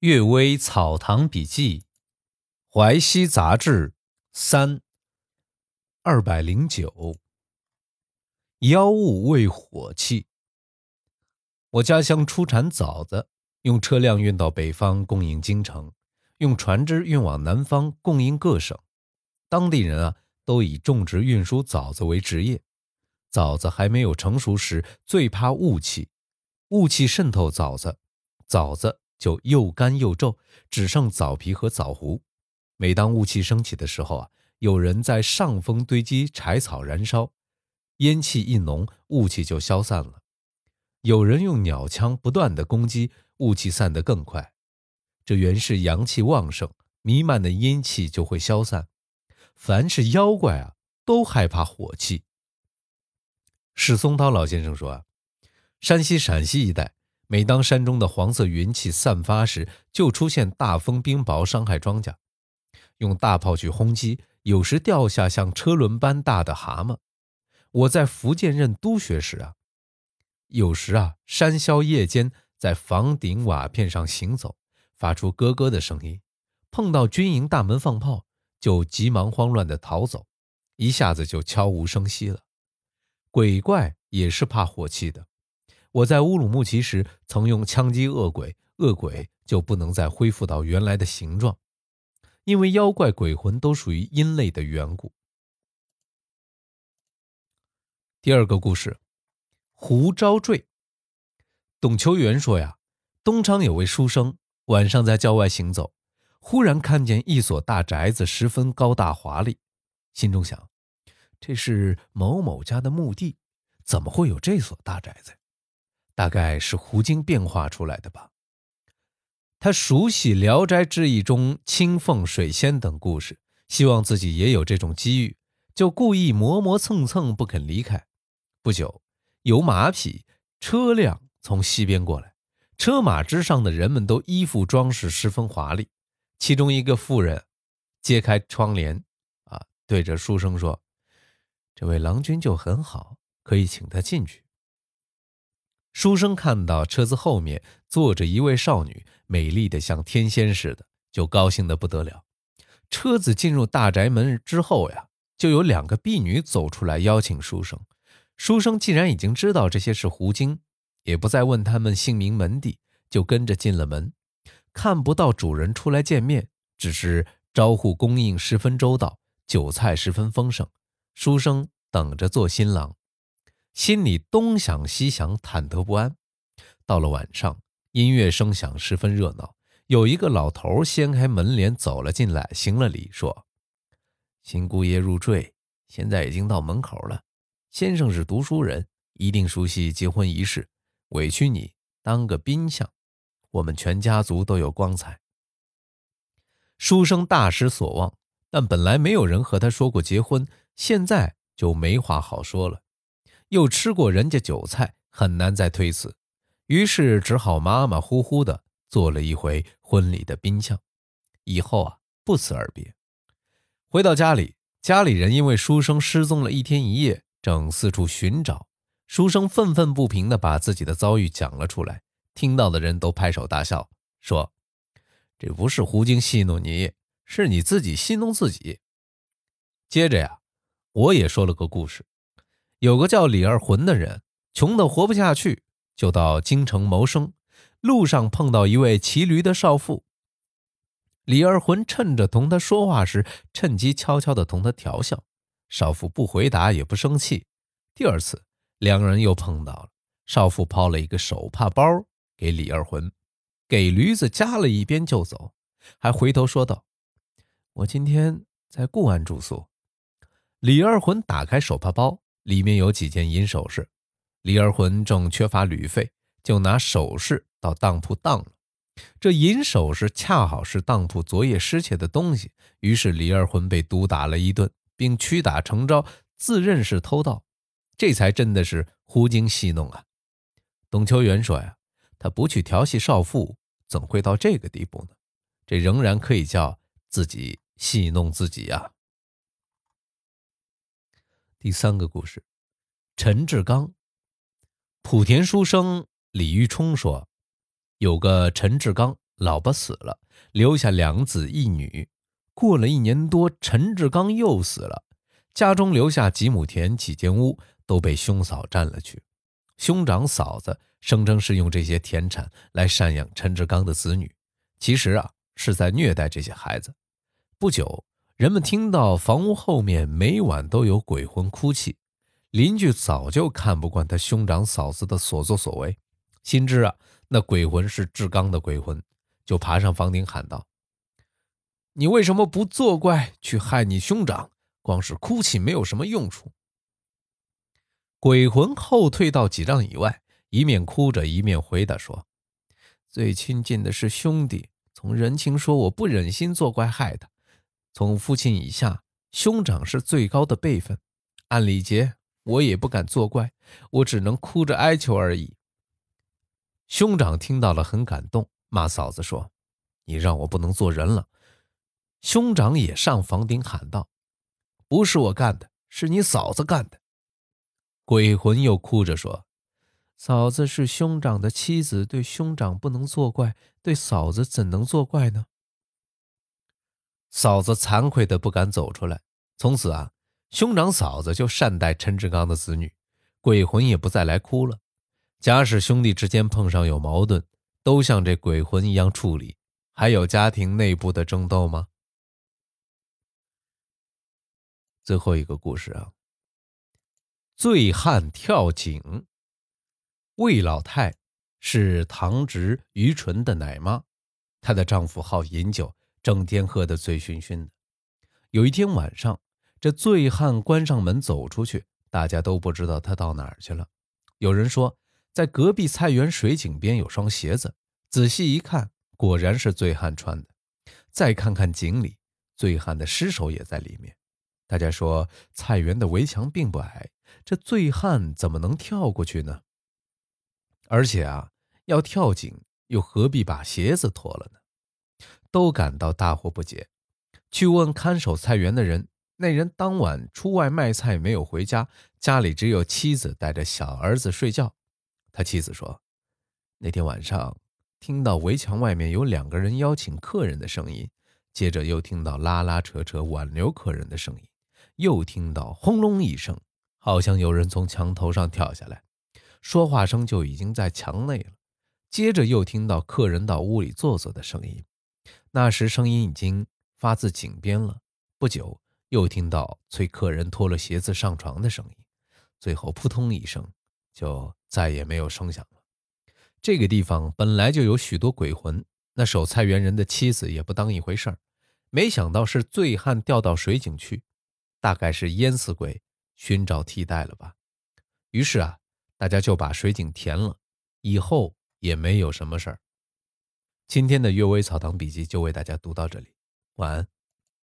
阅微草堂笔记，淮西杂志三二百零九。妖物为火器。我家乡出产枣子，用车辆运到北方供应京城，用船只运往南方供应各省。当地人啊，都以种植运输枣子为职业。枣子还没有成熟时，最怕雾气，雾气渗透枣子，枣子。就又干又皱，只剩枣皮和枣核。每当雾气升起的时候啊，有人在上风堆积柴草燃烧，烟气一浓，雾气就消散了。有人用鸟枪不断的攻击，雾气散得更快。这原是阳气旺盛，弥漫的阴气就会消散。凡是妖怪啊，都害怕火气。史松涛老先生说啊，山西、陕西一带。每当山中的黄色云气散发时，就出现大风冰雹，伤害庄稼。用大炮去轰击，有时掉下像车轮般大的蛤蟆。我在福建任督学时啊，有时啊，山魈夜间在房顶瓦片上行走，发出咯咯的声音，碰到军营大门放炮，就急忙慌乱地逃走，一下子就悄无声息了。鬼怪也是怕火气的。我在乌鲁木齐时，曾用枪击恶鬼，恶鬼就不能再恢复到原来的形状，因为妖怪鬼魂都属于阴类的缘故。第二个故事，胡招坠。董秋元说呀，东昌有位书生，晚上在郊外行走，忽然看见一所大宅子，十分高大华丽，心中想，这是某某家的墓地，怎么会有这所大宅子？大概是胡经变化出来的吧。他熟悉《聊斋志异》中青凤、水仙等故事，希望自己也有这种机遇，就故意磨磨蹭蹭不肯离开。不久，有马匹、车辆从西边过来，车马之上的人们都衣服装饰十分华丽。其中一个妇人揭开窗帘，啊，对着书生说：“这位郎君就很好，可以请他进去。”书生看到车子后面坐着一位少女，美丽的像天仙似的，就高兴的不得了。车子进入大宅门之后呀，就有两个婢女走出来邀请书生。书生既然已经知道这些是狐精，也不再问他们姓名门第，就跟着进了门。看不到主人出来见面，只是招呼供应十分周到，酒菜十分丰盛。书生等着做新郎。心里东想西想，忐忑不安。到了晚上，音乐声响，十分热闹。有一个老头掀开门帘走了进来，行了礼，说：“新姑爷入赘，现在已经到门口了。先生是读书人，一定熟悉结婚仪式，委屈你当个宾相，我们全家族都有光彩。”书生大失所望，但本来没有人和他说过结婚，现在就没话好说了。又吃过人家酒菜，很难再推辞，于是只好马马虎虎的做了一回婚礼的宾相，以后啊不辞而别。回到家里，家里人因为书生失踪了一天一夜，正四处寻找。书生愤愤不平的把自己的遭遇讲了出来，听到的人都拍手大笑，说：“这不是胡精戏弄你，是你自己戏弄自己。”接着呀，我也说了个故事。有个叫李二魂的人，穷得活不下去，就到京城谋生。路上碰到一位骑驴的少妇，李二魂趁着同他说话时，趁机悄悄地同他调笑。少妇不回答，也不生气。第二次，两个人又碰到了，少妇抛了一个手帕包给李二魂，给驴子加了一鞭就走，还回头说道：“我今天在固安住宿。”李二魂打开手帕包。里面有几件银首饰，李二魂正缺乏旅费，就拿首饰到当铺当了。这银首饰恰好是当铺昨夜失窃的东西，于是李二魂被毒打了一顿，并屈打成招，自认是偷盗，这才真的是狐精戏弄啊！董秋元说呀，他不去调戏少妇，怎会到这个地步呢？这仍然可以叫自己戏弄自己呀。第三个故事，陈志刚。莆田书生李玉冲说，有个陈志刚老婆死了，留下两子一女。过了一年多，陈志刚又死了，家中留下几亩田、几间屋，都被兄嫂占了去。兄长嫂子声称是用这些田产来赡养陈志刚的子女，其实啊是在虐待这些孩子。不久，人们听到房屋后面每晚都有鬼魂哭泣，邻居早就看不惯他兄长嫂子的所作所为，心知啊那鬼魂是志刚的鬼魂，就爬上房顶喊道：“你为什么不作怪去害你兄长？光是哭泣没有什么用处。”鬼魂后退到几丈以外，一面哭着，一面回答说：“最亲近的是兄弟，从人情说，我不忍心作怪害他；从父亲以下，兄长是最高的辈分，按礼节，我也不敢作怪，我只能哭着哀求而已。”兄长听到了，很感动，骂嫂子说：“你让我不能做人了。”兄长也上房顶喊道：“不是我干的，是你嫂子干的。”鬼魂又哭着说：“嫂子是兄长的妻子，对兄长不能作怪，对嫂子怎能作怪呢？”嫂子惭愧的不敢走出来。从此啊，兄长嫂子就善待陈志刚的子女，鬼魂也不再来哭了。假使兄弟之间碰上有矛盾，都像这鬼魂一样处理，还有家庭内部的争斗吗？最后一个故事啊。醉汉跳井。魏老太是堂侄于纯的奶妈，她的丈夫好饮酒，整天喝得醉醺醺的。有一天晚上，这醉汉关上门走出去，大家都不知道他到哪儿去了。有人说，在隔壁菜园水井边有双鞋子，仔细一看，果然是醉汉穿的。再看看井里，醉汉的尸首也在里面。大家说，菜园的围墙并不矮。这醉汉怎么能跳过去呢？而且啊，要跳井又何必把鞋子脱了呢？都感到大惑不解。去问看守菜园的人，那人当晚出外卖菜没有回家，家里只有妻子带着小儿子睡觉。他妻子说，那天晚上听到围墙外面有两个人邀请客人的声音，接着又听到拉拉扯扯挽留客人的声音，又听到轰隆一声。好像有人从墙头上跳下来，说话声就已经在墙内了。接着又听到客人到屋里坐坐的声音，那时声音已经发自井边了。不久又听到催客人脱了鞋子上床的声音，最后扑通一声，就再也没有声响了。这个地方本来就有许多鬼魂，那守菜园人的妻子也不当一回事儿，没想到是醉汉掉到水井去，大概是淹死鬼。寻找替代了吧，于是啊，大家就把水井填了，以后也没有什么事儿。今天的《阅微草堂笔记》就为大家读到这里，晚安。